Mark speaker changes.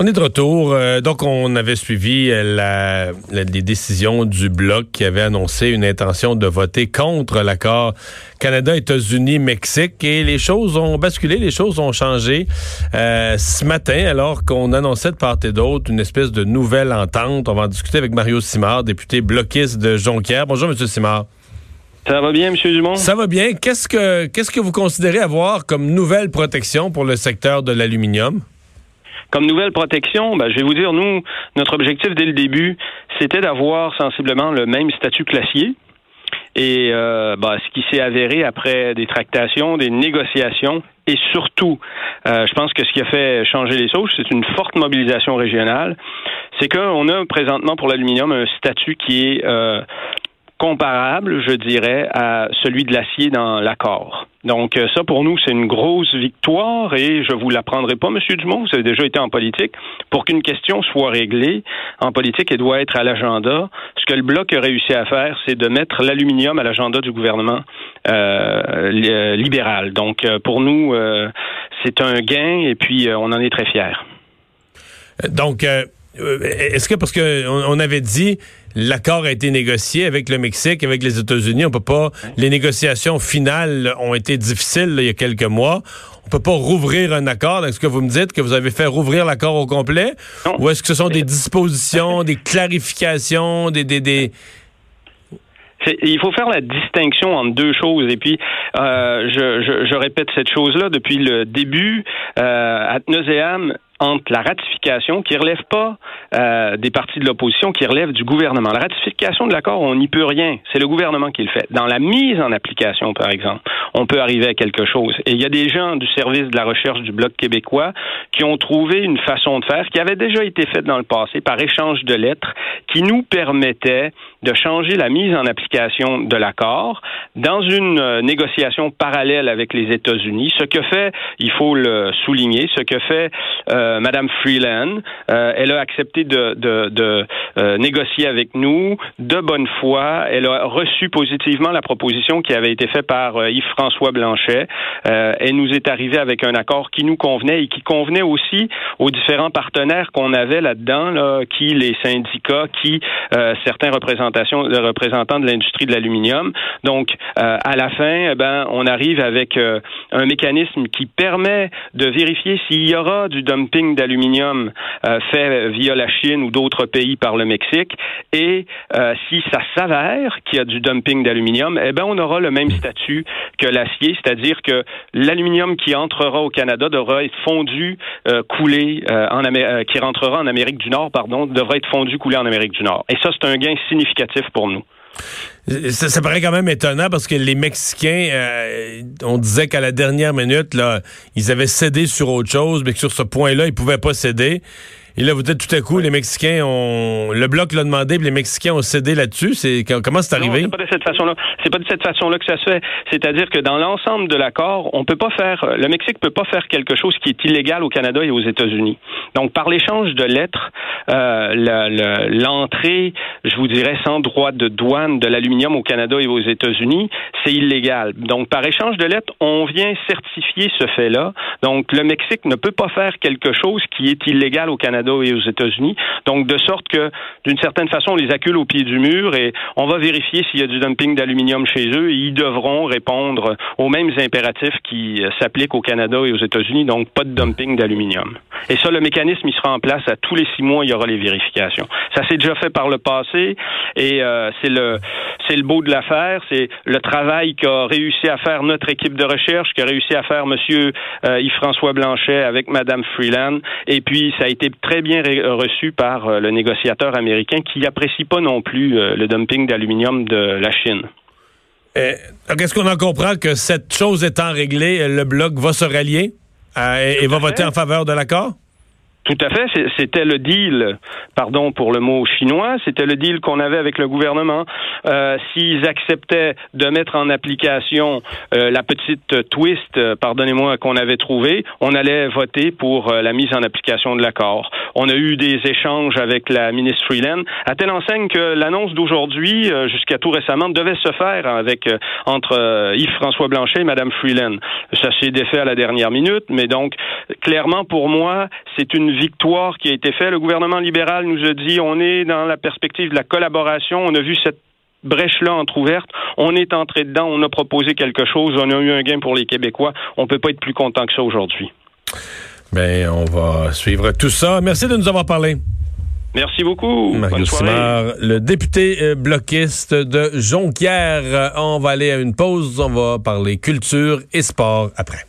Speaker 1: On est de retour. Euh, donc, on avait suivi euh, la, les décisions du Bloc qui avait annoncé une intention de voter contre l'accord Canada, États-Unis, Mexique. Et les choses ont basculé, les choses ont changé euh, ce matin, alors qu'on annonçait de part et d'autre une espèce de nouvelle entente. On va en discuter avec Mario Simard, député bloquiste de Jonquière. Bonjour, M. Simard.
Speaker 2: Ça va bien, M. Dumont?
Speaker 1: Ça va bien. Qu'est-ce que, qu'est-ce que vous considérez avoir comme nouvelle protection pour le secteur de l'aluminium?
Speaker 2: Comme nouvelle protection, ben, je vais vous dire, nous, notre objectif dès le début, c'était d'avoir sensiblement le même statut classier. Et euh, ben, ce qui s'est avéré après des tractations, des négociations, et surtout, euh, je pense que ce qui a fait changer les choses, c'est une forte mobilisation régionale. C'est qu'on a présentement pour l'aluminium un statut qui est euh, comparable, je dirais, à celui de l'acier dans l'accord. Donc euh, ça, pour nous, c'est une grosse victoire et je vous l'apprendrai pas, Monsieur Dumont, vous avez déjà été en politique. Pour qu'une question soit réglée en politique, elle doit être à l'agenda. Ce que le Bloc a réussi à faire, c'est de mettre l'aluminium à l'agenda du gouvernement euh, libéral. Donc euh, pour nous, c'est un gain et puis on en est très fiers.
Speaker 1: Donc, est-ce que parce qu'on on avait dit l'accord a été négocié avec le Mexique, avec les États-Unis. On peut pas. Les négociations finales ont été difficiles il y a quelques mois. On peut pas rouvrir un accord. Est-ce que vous me dites que vous avez fait rouvrir l'accord au complet, ou est-ce que ce sont des dispositions, des clarifications, des, des, des
Speaker 2: il faut faire la distinction entre deux choses. Et puis, euh, je, je, je, répète cette chose-là depuis le début. Euh, ad entre la ratification qui relève pas euh, des partis de l'opposition, qui relève du gouvernement. La ratification de l'accord, on n'y peut rien. C'est le gouvernement qui le fait. Dans la mise en application, par exemple, on peut arriver à quelque chose. Et il y a des gens du service de la recherche du Bloc québécois qui ont trouvé une façon de faire qui avait déjà été faite dans le passé par échange de lettres qui nous permettait de changer la mise en application de l'accord dans une euh, négociation parallèle avec les États-Unis. Ce que fait, il faut le souligner, ce que fait euh, Madame Freeland, euh, elle a accepté de euh, négocier avec nous de bonne foi. Elle a reçu positivement la proposition qui avait été faite par Yves-François Blanchet. elle nous est arrivée avec un accord qui nous convenait et qui convenait aussi aux différents partenaires qu'on avait là-dedans, là, qui les syndicats, qui certains représentations, représentants de l'industrie de l'aluminium. Donc, à la fin, eh ben, on arrive avec un mécanisme qui permet de vérifier s'il y aura du dumping d'aluminium euh, fait via la Chine ou d'autres pays par le Mexique. Et euh, si ça s'avère qu'il y a du dumping d'aluminium, eh ben on aura le même statut que l'acier, c'est-à-dire que l'aluminium qui entrera au Canada devra être fondu, euh, coulé en qui rentrera en Amérique du Nord, pardon, devra être fondu, coulé en Amérique du Nord. Et ça, c'est un gain significatif pour nous.
Speaker 1: Ça, paraît quand même étonnant parce que les Mexicains, euh, on disait qu'à la dernière minute, ils avaient cédé sur autre chose, mais que sur ce point-là, ils pouvaient pas céder. Et là, vous dites tout à coup, les Mexicains ont. Le bloc l'a demandé, puis les Mexicains ont cédé là-dessus. C'est comment c'est arrivé?
Speaker 2: C'est pas de cette façon-là. C'est pas de cette façon-là que ça se fait. C'est-à-dire que dans l'ensemble de l'accord, on peut pas faire. Le Mexique peut pas faire quelque chose qui est illégal au Canada et aux États-Unis. Donc, par l'échange de lettres, euh, l'entrée, je vous dirais, sans droit de douane de l'aluminium au Canada et aux États-Unis, c'est illégal. Donc, par échange de lettres, on vient certifier ce fait-là. Donc, le Mexique ne peut pas faire quelque chose qui est illégal au Canada et aux États-Unis. Donc, de sorte que, d'une certaine façon, on les accule au pied du mur et on va vérifier s'il y a du dumping d'aluminium chez eux et ils devront répondre aux mêmes impératifs qui euh, s'appliquent au Canada et aux États-Unis, donc pas de dumping d'aluminium. Et ça, le mécanisme, il sera en place à tous les six mois, il y aura les vérifications. Ça s'est déjà fait par le passé et euh, c'est le c'est le beau de l'affaire, c'est le travail qu'a réussi à faire notre équipe de recherche, qu'a réussi à faire Monsieur euh, Yves-François Blanchet avec Madame Freeland, et puis ça a été très bien reçu par euh, le négociateur américain qui n'apprécie pas non plus euh, le dumping d'aluminium de la Chine.
Speaker 1: Euh, est-ce qu'on en comprend que cette chose étant réglée, le Bloc va se rallier et, va voter en faveur de l'accord?
Speaker 2: Tout à fait. C'était le deal, pardon pour le mot chinois, c'était le deal qu'on avait avec le gouvernement. Euh, S'ils acceptaient de mettre en application euh, la petite twist, euh, pardonnez-moi, qu'on avait trouvée, on allait voter pour euh, la mise en application de l'accord. On a eu des échanges avec la ministre Freeland, à telle enseigne que l'annonce d'aujourd'hui, jusqu'à tout récemment, devait se faire avec entre Yves-François Blanchet et Madame Freeland. Ça s'est défait à la dernière minute, mais donc clairement pour moi, c'est une victoire qui a été faite. Le gouvernement libéral nous a dit on est dans la perspective de la collaboration. On a vu cette brèche-là entrouverte. On est entré dedans, on a proposé quelque chose, on a eu un gain pour les Québécois. On peut pas être plus content que ça aujourd'hui.
Speaker 1: Bien, on va suivre tout ça. Merci de nous avoir parlé.
Speaker 2: Merci beaucoup.
Speaker 1: Mario Simard, le député euh, bloquiste de Jonquière. On va aller à une pause. On va parler culture et sport après.